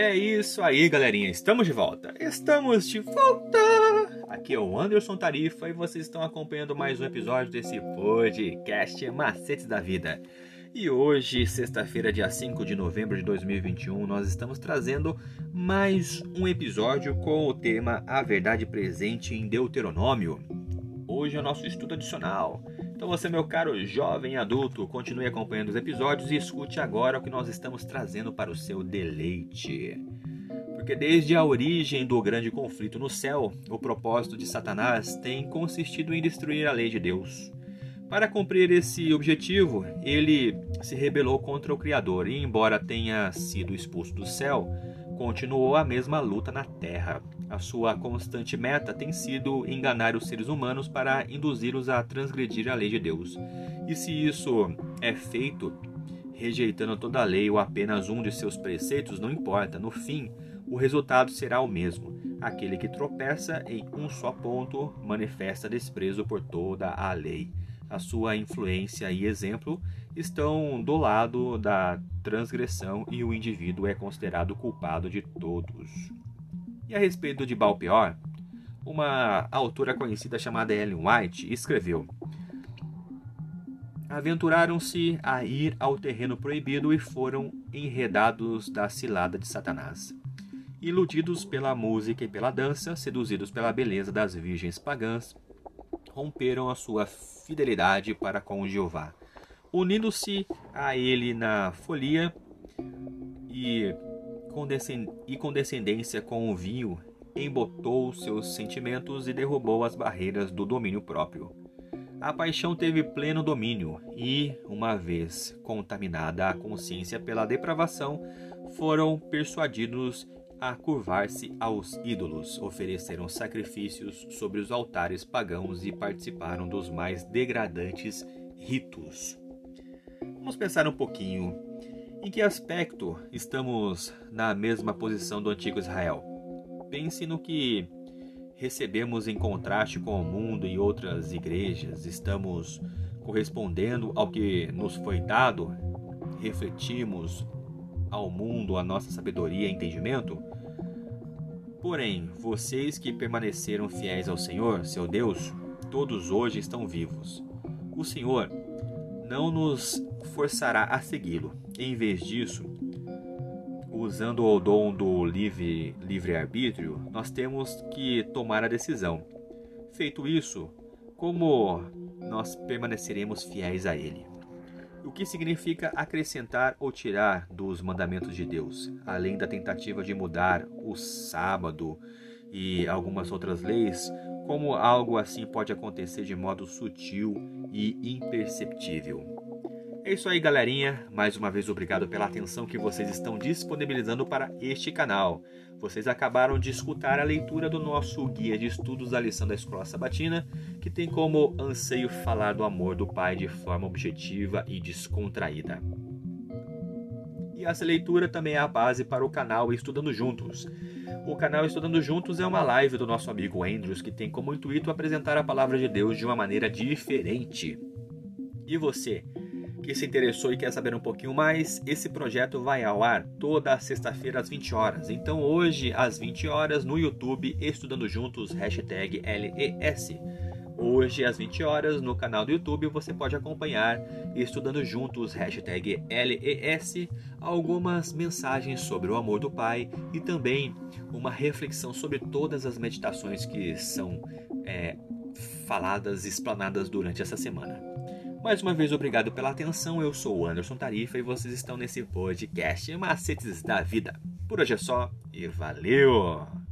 É isso aí, galerinha. Estamos de volta. Estamos de volta. Aqui é o Anderson Tarifa e vocês estão acompanhando mais um episódio desse podcast Macetes da Vida. E hoje, sexta-feira, dia 5 de novembro de 2021, nós estamos trazendo mais um episódio com o tema A Verdade Presente em Deuteronômio. Hoje é o nosso estudo adicional. Então você, meu caro jovem adulto, continue acompanhando os episódios e escute agora o que nós estamos trazendo para o seu deleite. Porque desde a origem do grande conflito no céu, o propósito de Satanás tem consistido em destruir a lei de Deus. Para cumprir esse objetivo, ele se rebelou contra o Criador e, embora tenha sido expulso do céu, continuou a mesma luta na terra. A sua constante meta tem sido enganar os seres humanos para induzi-los a transgredir a lei de Deus. E se isso é feito rejeitando toda a lei ou apenas um de seus preceitos, não importa, no fim, o resultado será o mesmo. Aquele que tropeça em um só ponto manifesta desprezo por toda a lei a sua influência e exemplo estão do lado da transgressão e o indivíduo é considerado culpado de todos. E a respeito de Balpeor, uma autora conhecida chamada Ellen White escreveu: Aventuraram-se a ir ao terreno proibido e foram enredados da cilada de Satanás. Iludidos pela música e pela dança, seduzidos pela beleza das virgens pagãs, romperam a sua fidelidade para com Jeová, unindo-se a ele na folia e e condescendência com o vinho, embotou seus sentimentos e derrubou as barreiras do domínio próprio. A paixão teve pleno domínio e, uma vez contaminada a consciência pela depravação, foram persuadidos a curvar-se aos ídolos, ofereceram sacrifícios sobre os altares pagãos e participaram dos mais degradantes ritos. Vamos pensar um pouquinho. Em que aspecto estamos na mesma posição do antigo Israel? Pense no que recebemos em contraste com o mundo e outras igrejas. Estamos correspondendo ao que nos foi dado? Refletimos ao mundo a nossa sabedoria e entendimento? Porém, vocês que permaneceram fiéis ao Senhor, seu Deus, todos hoje estão vivos. O Senhor não nos forçará a segui-lo. Em vez disso, usando o dom do livre, livre arbítrio, nós temos que tomar a decisão. Feito isso, como nós permaneceremos fiéis a Ele? O que significa acrescentar ou tirar dos mandamentos de Deus, além da tentativa de mudar o sábado e algumas outras leis, como algo assim pode acontecer de modo sutil e imperceptível. É isso aí, galerinha. Mais uma vez, obrigado pela atenção que vocês estão disponibilizando para este canal. Vocês acabaram de escutar a leitura do nosso guia de estudos da lição da Escola Sabatina, que tem como anseio falar do amor do Pai de forma objetiva e descontraída. E essa leitura também é a base para o canal Estudando Juntos. O canal Estudando Juntos é uma live do nosso amigo Andrews que tem como intuito apresentar a palavra de Deus de uma maneira diferente. E você? Que se interessou e quer saber um pouquinho mais, esse projeto vai ao ar toda sexta-feira às 20 horas. Então hoje às 20 horas no YouTube Estudando Juntos hashtag LES. Hoje às 20 horas no canal do YouTube você pode acompanhar Estudando Juntos hashtag LES algumas mensagens sobre o amor do Pai e também uma reflexão sobre todas as meditações que são é, faladas, explanadas durante essa semana. Mais uma vez, obrigado pela atenção. Eu sou o Anderson Tarifa e vocês estão nesse podcast Macetes da Vida. Por hoje é só e valeu!